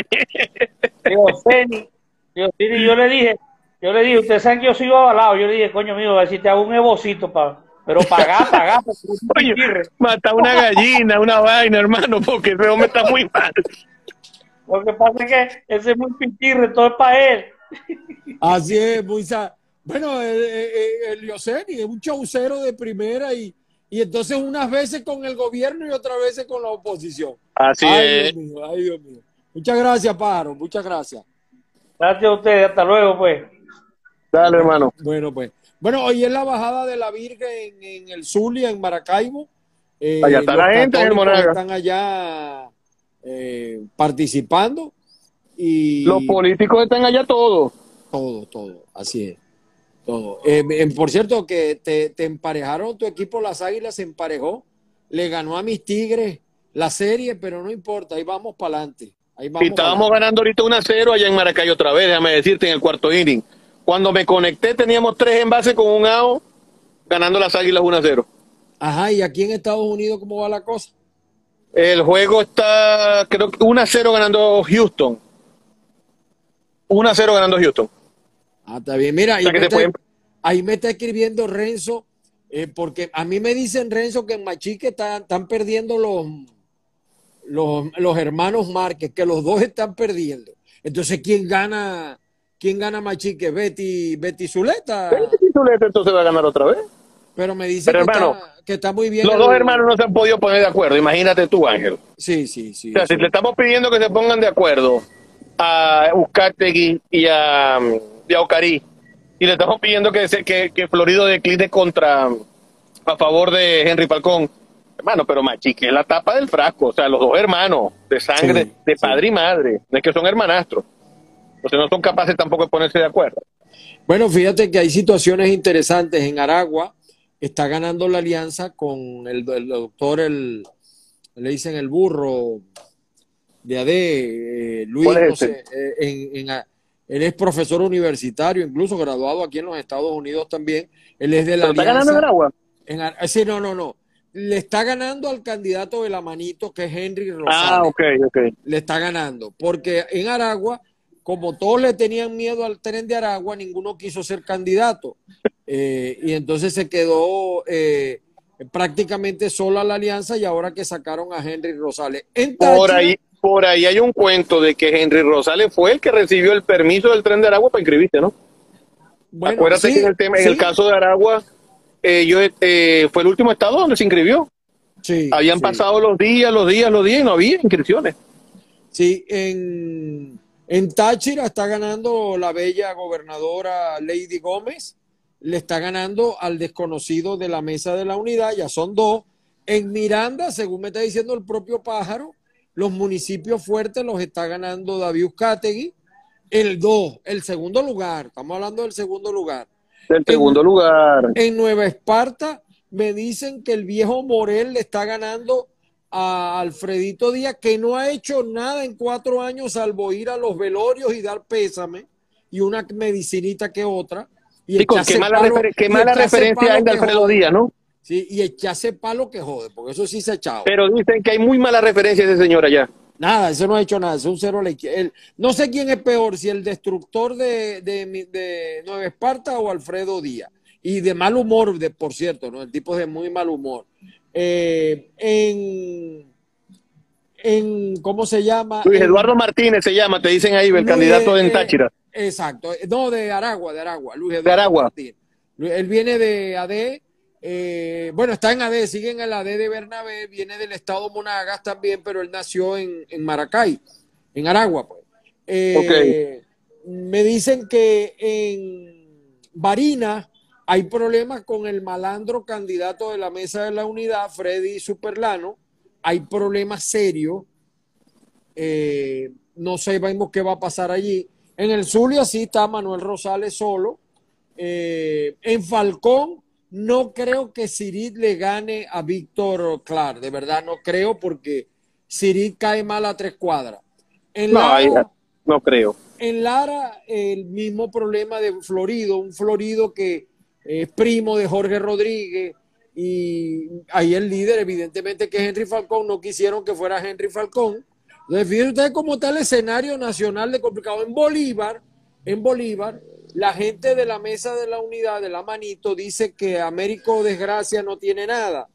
Leoceni, Leoceni, yo le dije, yo le dije, ustedes saben que yo sigo avalado, yo le dije, coño mío, a ver si te hago un evocito para, pero un Oye, pichirre. mata una gallina, una vaina, hermano, porque ese hombre está muy mal. Lo que pasa es que ese es muy pichirre, todo es para él. Así es, muy sa- Bueno, el, el, el Leoceni es un chaucero de primera y, y entonces unas veces con el gobierno y otras veces con la oposición. Así ay, es. Dios mío, ay, Dios mío. Muchas gracias, Pájaro, muchas gracias. Gracias a ustedes, hasta luego, pues. Dale, hermano. Bueno, pues. Bueno, hoy es la bajada de la Virgen en, en el Zulia, en Maracaibo. Eh, Allá está la gente en Monaga. Están allá eh, participando y Los políticos están allá todos. todo, todo, así es. Todo. Eh, eh, por cierto, que te, te emparejaron tu equipo, las Águilas se emparejó, le ganó a mis Tigres la serie, pero no importa, ahí vamos para adelante. Y estábamos ganando ahorita 1 a 0 allá en Maracay otra vez, déjame decirte, en el cuarto inning. Cuando me conecté teníamos tres envases con un AO, ganando las águilas 1 a 0. Ajá, y aquí en Estados Unidos, ¿cómo va la cosa? El juego está, creo que 1 a 0 ganando Houston. 1 a 0 ganando Houston. Ah, está bien. Mira, ahí, sea, me, está, pueden- ahí me está escribiendo Renzo, eh, porque a mí me dicen, Renzo, que en Machique está- están perdiendo los, los, los hermanos Márquez, que los dos están perdiendo. Entonces, ¿quién gana? ¿Quién gana más chique? Betty, Betty Zuleta. Betty Zuleta entonces va a ganar otra vez. Pero me dice Pero, que, hermano, está, que está muy bien. Los el- dos hermanos no se han podido poner de acuerdo, imagínate tú, Ángel. Sí, sí, sí. O sea, si le estamos pidiendo que se pongan de acuerdo a Uzcategui y a, y a Ocarí, y le estamos pidiendo que, se- que, que Florido decline contra a favor de Henry Falcón, hermano, pero Machique es la tapa del frasco, o sea, los dos hermanos de sangre, Sí, de sí. padre y madre, no es que son hermanastros, entonces no son capaces tampoco de ponerse de acuerdo. Bueno, fíjate que hay situaciones interesantes. En Aragua está ganando la alianza con el, el doctor, el, le dicen el burro de AD, eh, Luis, ¿Cuál es no sé, eh, en- en él es profesor universitario, incluso graduado aquí en los Estados Unidos también. Él es de la ¿Pero está ganando en. Aragua? En sí, no, no, no. Le está ganando al candidato de la manito, que es Henry Rosales. Ah, ok, ok. le está ganando. Porque en Aragua, como todos le tenían miedo al tren de Aragua, ninguno quiso ser candidato. Eh, y entonces se quedó eh, prácticamente sola la alianza y ahora que sacaron a Henry Rosales. En Por ahí, por ahí hay un cuento de que Henry Rosales fue el que recibió el permiso del tren de Aragua para inscribirse, ¿no? bueno, Acuérdate sí, que en el, tema, en el caso de Aragua, eh, yo, eh, fue el último estado donde se inscribió. sí, Habían sí. pasado los días, los días, los días y no había inscripciones. Sí, en, en Táchira está ganando la bella gobernadora Lady Gómez, le está ganando al desconocido de la mesa de la unidad, ya son dos. En Miranda, según me está diciendo el propio pájaro, los municipios fuertes los está ganando David Uzcategui. El 2, el segundo lugar, estamos hablando del segundo lugar. Del segundo lugar. En Nueva Esparta me dicen que el viejo Morel le está ganando a Alfredito Díaz, que no ha hecho nada en cuatro años salvo ir a los velorios y dar pésame y una medicinita que otra. Y Chico, echarse qué mala, palo- qué mala referencia hay de Alfredo. Díaz, ¿no? Sí, y echarse palo que jode, porque eso sí se ha echado. Pero dicen que hay muy mala referencia de ese señor allá. Nada, eso no ha hecho nada, es un cero a la izquierda. No sé quién es peor, si el destructor de, de, de Nueva Esparta o Alfredo Díaz. Y de mal humor, de, por cierto, ¿no? El tipo es de muy mal humor. Eh, en, en, ¿cómo se llama? Luis En- Eduardo Martínez se llama, te dicen ahí, el Luis, candidato de eh, Táchira. Exacto, no, de Aragua, de Aragua. Luis De Aragua. Martínez. Él viene de AD, eh, bueno, está en AD, sigue en el AD de Bernabé, viene del estado Monagas también, pero él nació en, en Maracay, en Aragua, pues. Eh, Me dicen que en Barinas hay problemas con el malandro candidato de la mesa de la unidad, Freddy Superlano. Hay problemas serios. Eh, no sabemos qué va a pasar allí. En el Zulia sí está Manuel Rosales solo. Eh, en Falcón no creo que Sirit le gane a Víctor Clar, de verdad no creo porque Sirit cae mal a tres cuadras. En No, Lara, no creo. en Lara el mismo problema de Florido, un Florido que es primo de Jorge Rodríguez y ahí el líder evidentemente que es Henry Falcón, no quisieron que fuera Henry Falcón. Entonces, fíjense ustedes cómo está el escenario nacional de complicado. En Bolívar, en Bolívar, la gente de la mesa de la unidad, de la manito, dice que Américo Desgracia no tiene nada.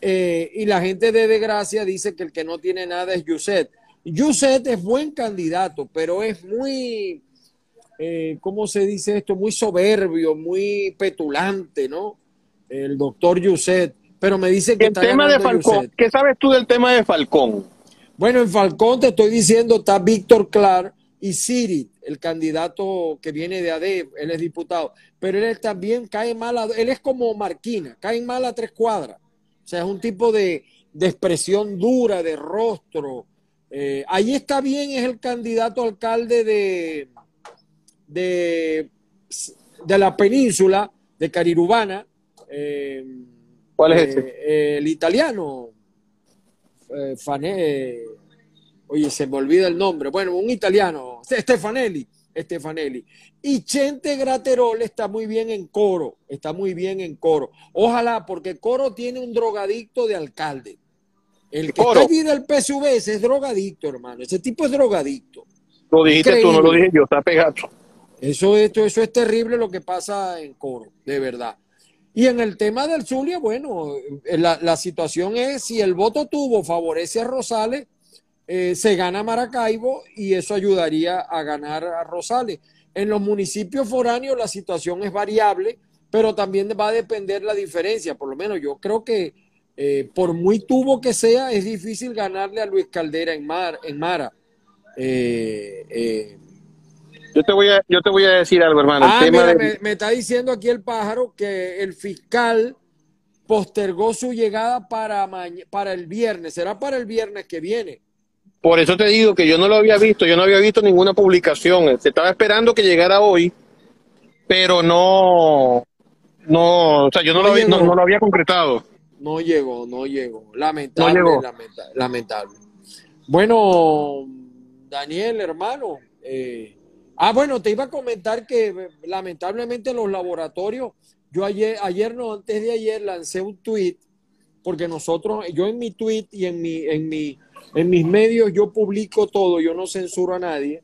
Eh, y la gente de Desgracia dice que el que no tiene nada es Yuset. Yuset es buen candidato, pero es muy, eh, ¿cómo se dice esto? Muy soberbio, muy petulante, ¿no? El doctor Yuset. Pero me dicen que El está tema de Falcón, Yuset. ¿qué sabes tú del tema de Falcón? Bueno, en Falcón te estoy diciendo, está Víctor Clar y Siri, el candidato que viene de AD, él es diputado, pero él también cae mal, a- él es como Marquina, cae mal a tres cuadras. O sea, es un tipo de, de expresión dura, de rostro. Eh, ahí está bien, es el candidato alcalde de, de, de la península, de Carirubana. eh, ¿Cuál es eh, ese? el italiano. eh, eh, oye, se me olvida el nombre. Bueno, un italiano, Stefanelli. Stefanelli. Y Chente Graterol está muy bien en coro, está muy bien en coro. Ojalá, porque coro tiene un drogadicto de alcalde. El que Coro. está allí del PSV ese es drogadicto, hermano. Ese tipo es drogadicto. Lo dijiste tú, no lo dije yo, está pegado. Eso, esto, eso es terrible lo que pasa en coro, de verdad. Y en el tema del Zulia, bueno, eh, la, la situación es si el voto tuvo favorece a Rosales, eh, se gana Maracaibo y eso ayudaría a ganar a Rosales. En los municipios foráneos la situación es variable, pero también va a depender la diferencia. Por lo menos yo creo que eh, por muy tubo que sea, es difícil ganarle a Luis Caldera en, Mar, en Mara. Eh, eh, yo te voy a, yo te voy a decir algo, hermano. Ah, me, está diciendo aquí el pájaro que el fiscal postergó su llegada para, para el viernes. Será para el viernes que viene. Por eso te digo que yo no lo había visto, yo no había visto ninguna publicación. Se estaba esperando que llegara hoy, pero no, no, o sea, yo no, lo, había, no, lo había concretado. No llegó, no llegó. Lamentable, lamentable. Bueno, Daniel, hermano. Eh, ah, bueno, te iba a comentar que lamentablemente los laboratorios, yo ayer, ayer no, antes de ayer lancé un tweet, porque nosotros, yo en mi tweet y en mi, en mi en mis medios yo publico todo, yo no censuro a nadie.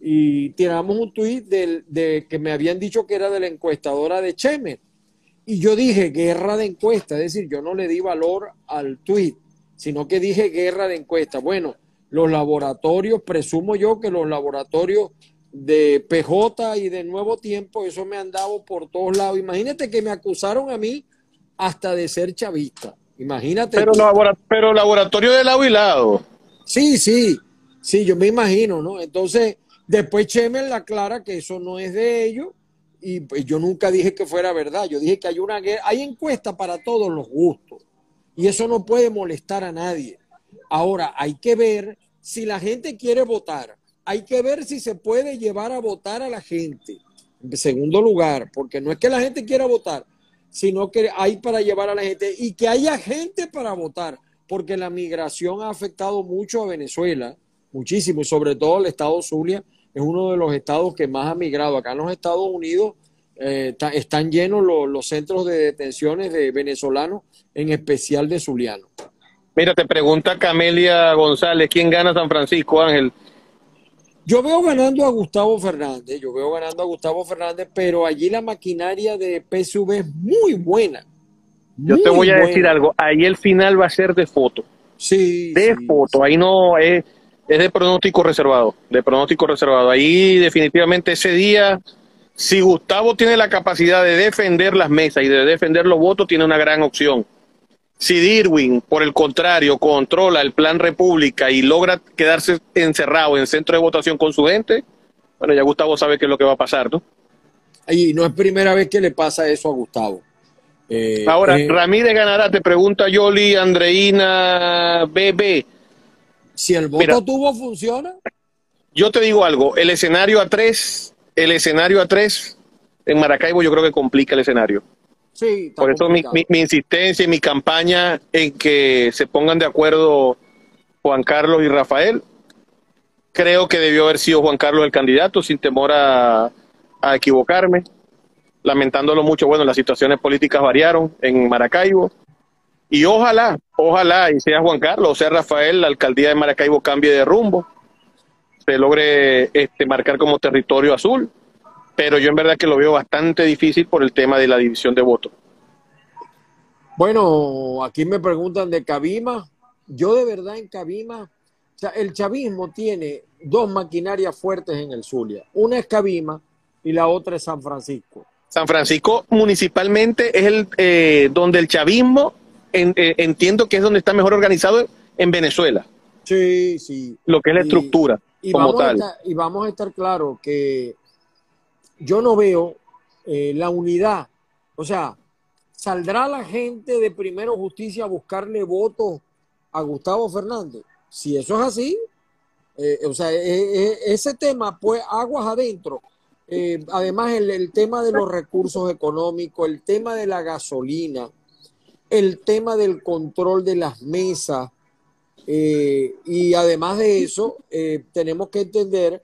Y tiramos un tuit de, que me habían dicho que era de la encuestadora de Cheme. Y yo dije guerra de encuesta, es decir, yo no le di valor al tuit, sino que dije guerra de encuesta. Bueno, los laboratorios, presumo yo que los laboratorios de PJ y de Nuevo Tiempo, eso me han dado por todos lados. Imagínate que me acusaron a mí hasta de ser chavista. Imagínate. Pero, pero laboratorio de lado y lado. Sí, sí, sí, yo me imagino, ¿no? Entonces, después Chemel aclara que eso no es de ellos y pues, yo nunca dije que fuera verdad. Yo dije que hay una guerra, hay encuesta para todos los gustos y eso no puede molestar a nadie. Ahora, hay que ver si la gente quiere votar. Hay que ver si se puede llevar a votar a la gente. En segundo lugar, porque no es que la gente quiera votar, sino que hay para llevar a la gente y que haya gente para votar, porque la migración ha afectado mucho a Venezuela, muchísimo, y sobre todo el estado Zulia es uno de los estados que más ha migrado. Acá en los Estados Unidos eh, están llenos los, centros de detenciones de venezolanos, en especial de zulianos. Mira, te pregunta Camelia González, ¿quién gana San Francisco, Ángel? Yo veo ganando a Gustavo Fernández, yo veo ganando a Gustavo Fernández, pero allí la maquinaria de PSV es muy buena. yo te voy a decir algo, ahí el final va a ser de foto. Sí. De foto, ahí no es, es de pronóstico reservado, de pronóstico reservado. Ahí definitivamente ese día, si Gustavo tiene la capacidad de defender las mesas y de defender los votos, tiene una gran opción. Si Dirwin, por el contrario, controla el plan República y logra quedarse encerrado en centro de votación con su gente, bueno, ya Gustavo sabe qué es lo que va a pasar, ¿no? Y no es primera vez que le pasa eso a Gustavo. Eh, Ahora, eh, Ramírez ganará, te pregunta Yoli, Andreina, BB. Si el voto tuvo, funciona. Yo te digo algo, el escenario a tres, el escenario a tres en Maracaibo yo creo que complica el escenario. Por eso mi, insistencia y mi campaña en que se pongan de acuerdo Juan Carlos y Rafael. Creo que debió haber sido Juan Carlos el candidato, sin temor a, equivocarme. Lamentándolo mucho, bueno, las situaciones políticas variaron en Maracaibo. Y ojalá, ojalá, y sea Juan Carlos o sea Rafael, la alcaldía de Maracaibo cambie de rumbo, se logre este, marcar como territorio azul pero yo en verdad que lo veo bastante difícil por el tema de la división de votos. Bueno, aquí me preguntan de Cabima. Yo de verdad en Cabima, o sea, el chavismo tiene dos maquinarias fuertes en el Zulia. Una es Cabima y la otra es San Francisco. San Francisco municipalmente es el eh, donde el chavismo eh, entiendo que es donde está mejor organizado en Venezuela. Sí, sí. Lo que es la estructura como tal. y vamos a estar claros que yo no veo eh, la unidad. O sea, ¿saldrá la gente de Primero Justicia a buscarle votos a Gustavo Fernández? Si eso es así, eh, o sea, eh, ese tema, pues aguas adentro. además, el, tema de los recursos económicos, el tema de la gasolina, el tema del control de las mesas, y además de eso, tenemos que entender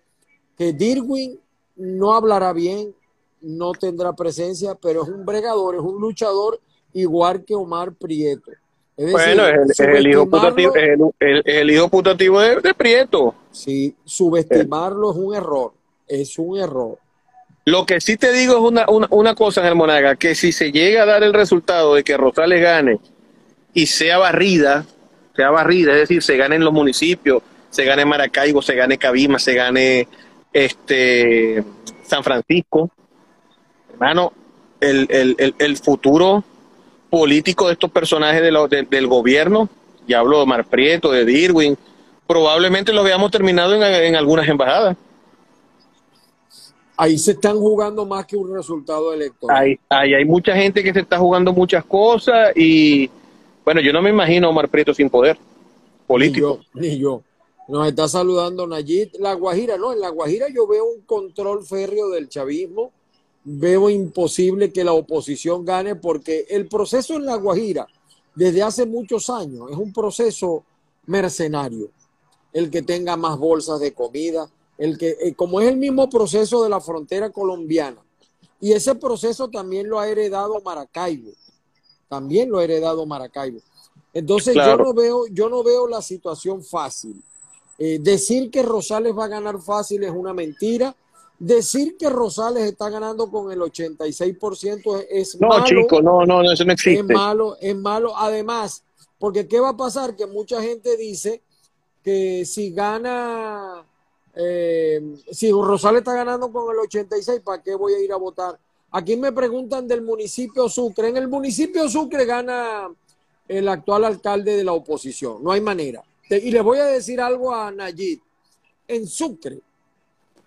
que Dirwin no hablará bien, no tendrá presencia, pero es un bregador, es un luchador igual que Omar Prieto. bueno, es el, hijo putativo, el, hijo putativo de, Prieto. Sí, subestimarlo es un error, es un error. Lo que sí te digo es una, una, una cosa, en el Monaga, que si se llega a dar el resultado de que Rosales gane y sea barrida, sea barrida, es decir, se gane en los municipios, se gane Maracaibo, se gane Cabima, se gane este San Francisco. Hermano, el, el, el, futuro político de estos personajes de del gobierno, ya hablo de Mar Prieto, de Dirwin, probablemente lo veamos terminado en, en algunas embajadas ahí se están jugando más que un resultado electoral. Ahí, ahí, hay mucha gente que se está jugando muchas cosas y bueno, yo no me imagino a Omar Prieto sin poder político. Ni yo, ni yo. Nos está saludando Nayit. La Guajira, no, en La Guajira yo veo un control férreo del chavismo. Veo imposible que la oposición gane porque el proceso en La Guajira, desde hace muchos años, es un proceso mercenario. El que tenga más bolsas de comida, el que, eh, como es el mismo proceso de la frontera colombiana, y ese proceso también lo ha heredado Maracaibo, también lo ha heredado Maracaibo. Entonces yo no veo, yo no veo la situación fácil. Eh, decir que Rosales va a ganar fácil es una mentira. Decir que Rosales está ganando con el 86% es, es no, malo. No, chico, no, no, eso no existe. Es malo, es malo. Además, porque ¿qué va a pasar? Que mucha gente dice que si gana eh, si Rosales está ganando con el 86, ¿para qué voy a ir a votar? Aquí me preguntan del municipio Sucre. En el municipio Sucre gana el actual alcalde de la oposición. No hay manera. Y le voy a decir algo a Nayib. En Sucre,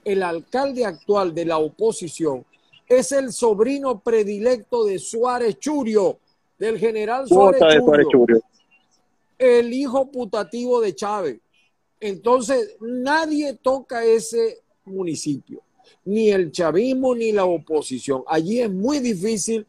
el alcalde actual de la oposición es el sobrino predilecto de Suárez Churio, del general Suárez Churio, el hijo putativo de Chávez. Entonces, nadie toca ese municipio, ni el chavismo ni la oposición. Allí es muy difícil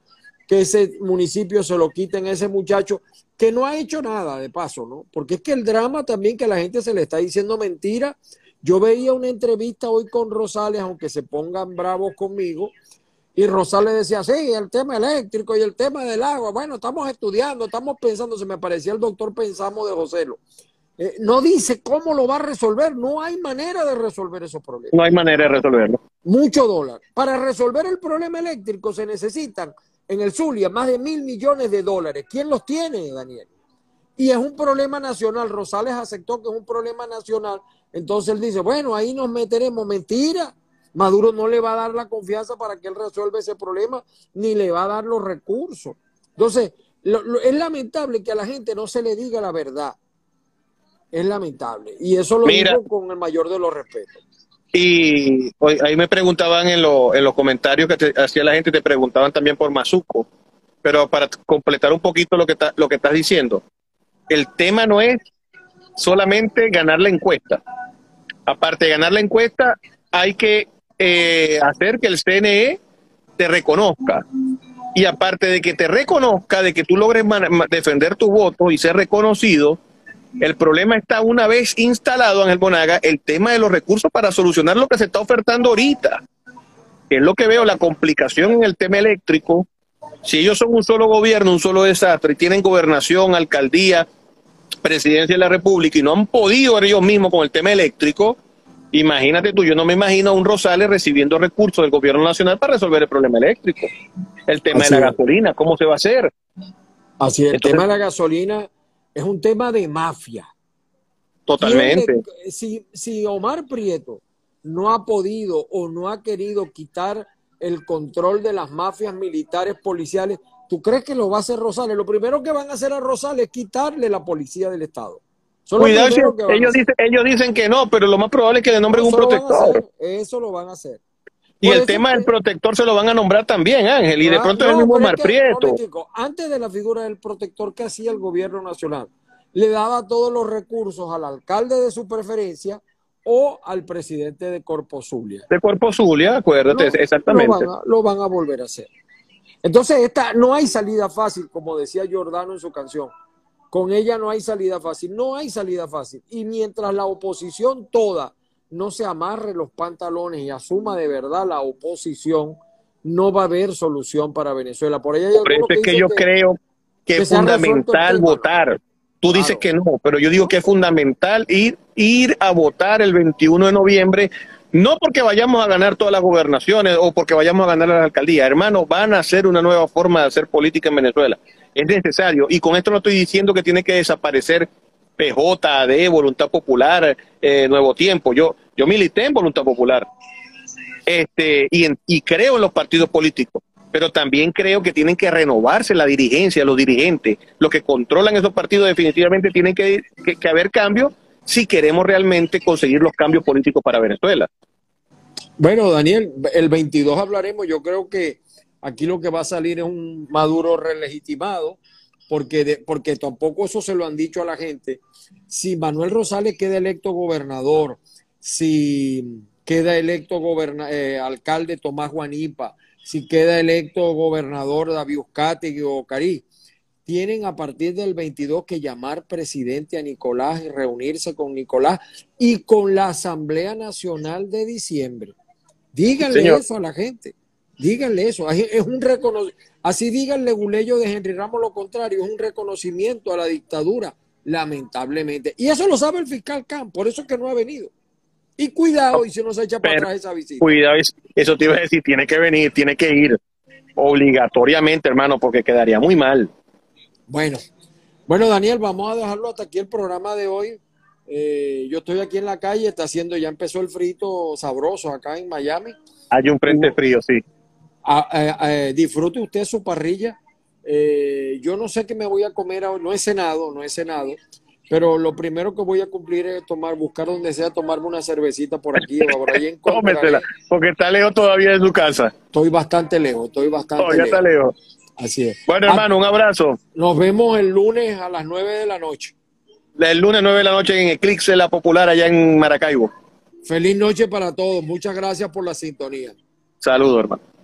que ese municipio se lo quiten a ese muchacho que no ha hecho nada de paso, ¿no? Porque es que el drama también que la gente se le está diciendo mentira. Yo veía una entrevista hoy con Rosales, aunque se pongan bravos conmigo, y Rosales decía, sí, el tema eléctrico y el tema del agua, bueno, estamos estudiando, estamos pensando, se me parecía el doctor Pensamos de Joselo. Eh, no dice cómo lo va a resolver. No hay manera de resolver esos problemas. No hay manera de resolverlo. Mucho dólar. Para resolver el problema eléctrico se necesitan en el Zulia más de mil millones de dólares. ¿Quién los tiene, Daniel? Y es un problema nacional. Rosales aceptó que es un problema nacional. Entonces él dice, bueno, ahí nos meteremos. Mentira. Maduro no le va a dar la confianza para que él resuelva ese problema, ni le va a dar los recursos. Entonces, es lamentable que a la gente no se le diga la verdad es lamentable. Y eso lo digo con el mayor de los respetos. Y ahí me preguntaban en, en los comentarios que hacía la gente, te preguntaban también por Mazuco. Pero para completar un poquito lo que, lo que estás diciendo, el tema no es solamente ganar la encuesta. Aparte de ganar la encuesta, hay que eh, hacer que el CNE te reconozca. Y aparte de que te reconozca, de que tú logres defender tu voto y ser reconocido, el problema está una vez instalado, Ángel Bonaga, el tema de los recursos para solucionar lo que se está ofertando ahorita. Que es lo que veo, la complicación en el tema eléctrico. Si ellos son un solo gobierno, un solo desastre, y tienen gobernación, alcaldía, presidencia de la República y no han podido ellos mismos con el tema eléctrico, imagínate tú, yo no me imagino a un Rosales recibiendo recursos del gobierno nacional para resolver el problema eléctrico. El tema de la gasolina, ¿cómo se va a hacer? Así es, el tema de la gasolina es un tema de mafia. Totalmente. Si, si Omar Prieto no ha podido o no ha querido quitar el control de las mafias militares policiales, ¿tú crees que lo va a hacer Rosales? Lo primero que van a hacer a Rosales es quitarle la policía del Estado. Cuidado, ellos, dicen, ellos dicen que no, pero lo más probable es que le nombren un protector. eso lo van a hacer. Y el tema del protector se lo van a nombrar también, Ángel, y de pronto es el mismo Mar Prieto. antes de la figura del protector, ¿qué hacía el gobierno nacional? Le daba todos los recursos al alcalde de su preferencia o al presidente de Corpo Zulia. De Corpo Zulia, acuérdate, exactamente. Lo van, a, volver a hacer. Entonces, esta, no hay salida fácil, como decía Giordano en su canción. Con ella no hay salida fácil, no hay salida fácil. Y mientras la oposición toda no se amarre los pantalones y asuma de verdad la oposición, no va a haber solución para Venezuela. Por, eso es que, yo creo que, es fundamental votar. Tú dices que no, pero yo digo que es fundamental ir, ir a votar el 21 de noviembre, no porque vayamos a ganar todas las gobernaciones o porque vayamos a ganar las alcaldías. Hermano, van a hacer una nueva forma de hacer política en Venezuela. Es necesario. Y con esto no estoy diciendo que tiene que desaparecer PJ, AD, Voluntad Popular, eh, Nuevo Tiempo. Yo, yo milité en Voluntad Popular este, y, y creo en los partidos políticos, pero también creo que tienen que renovarse la dirigencia, los dirigentes, los que controlan esos partidos definitivamente tienen que, que haber cambios si queremos realmente conseguir los cambios políticos para Venezuela. Bueno, Daniel, el 22 hablaremos, yo creo que aquí lo que va a salir es un Maduro relegitimado, porque, porque tampoco eso se lo han dicho a la gente. Si Manuel Rosales queda electo gobernador, si queda electo eh, alcalde Tomás Juanipa, si queda electo gobernador David Uzcategui o Cari, tienen a partir del 22 que llamar presidente a Nicolás y reunirse con Nicolás y con la Asamblea Nacional de diciembre. Díganle eso a la gente. Díganle eso. Es un Así díganle Guleyo de Henry Ramos lo contrario, es un reconocimiento a la dictadura, lamentablemente. Y eso lo sabe el fiscal Camp, por eso es que no ha venido. Y cuidado, y se nos echa para atrás esa visita. Cuidado, eso te iba a decir, tiene que venir, tiene que ir obligatoriamente, hermano, porque quedaría muy mal. Bueno, bueno, Daniel, vamos a dejarlo hasta aquí el programa de hoy. Eh, yo estoy aquí en la calle, está haciendo, ya empezó el frito sabroso acá en Miami. Hay un frente frío, sí. Disfrute usted su parrilla. Eh, yo no sé qué me voy a comer ahora, no he cenado, no he cenado, pero lo primero que voy a cumplir es tomar, buscar donde sea, tomarme una cervecita por aquí o por ahí en porque está lejos todavía de su casa. Estoy bastante lejos, estoy bastante lejos. ya está lejos. Así es. Bueno, hermano, un abrazo. Nos vemos el lunes a las 9 de la noche. El lunes 9 de la noche en Eclipse La Popular allá en Maracaibo. Feliz noche para todos. Muchas gracias por la sintonía. Saludos, hermano.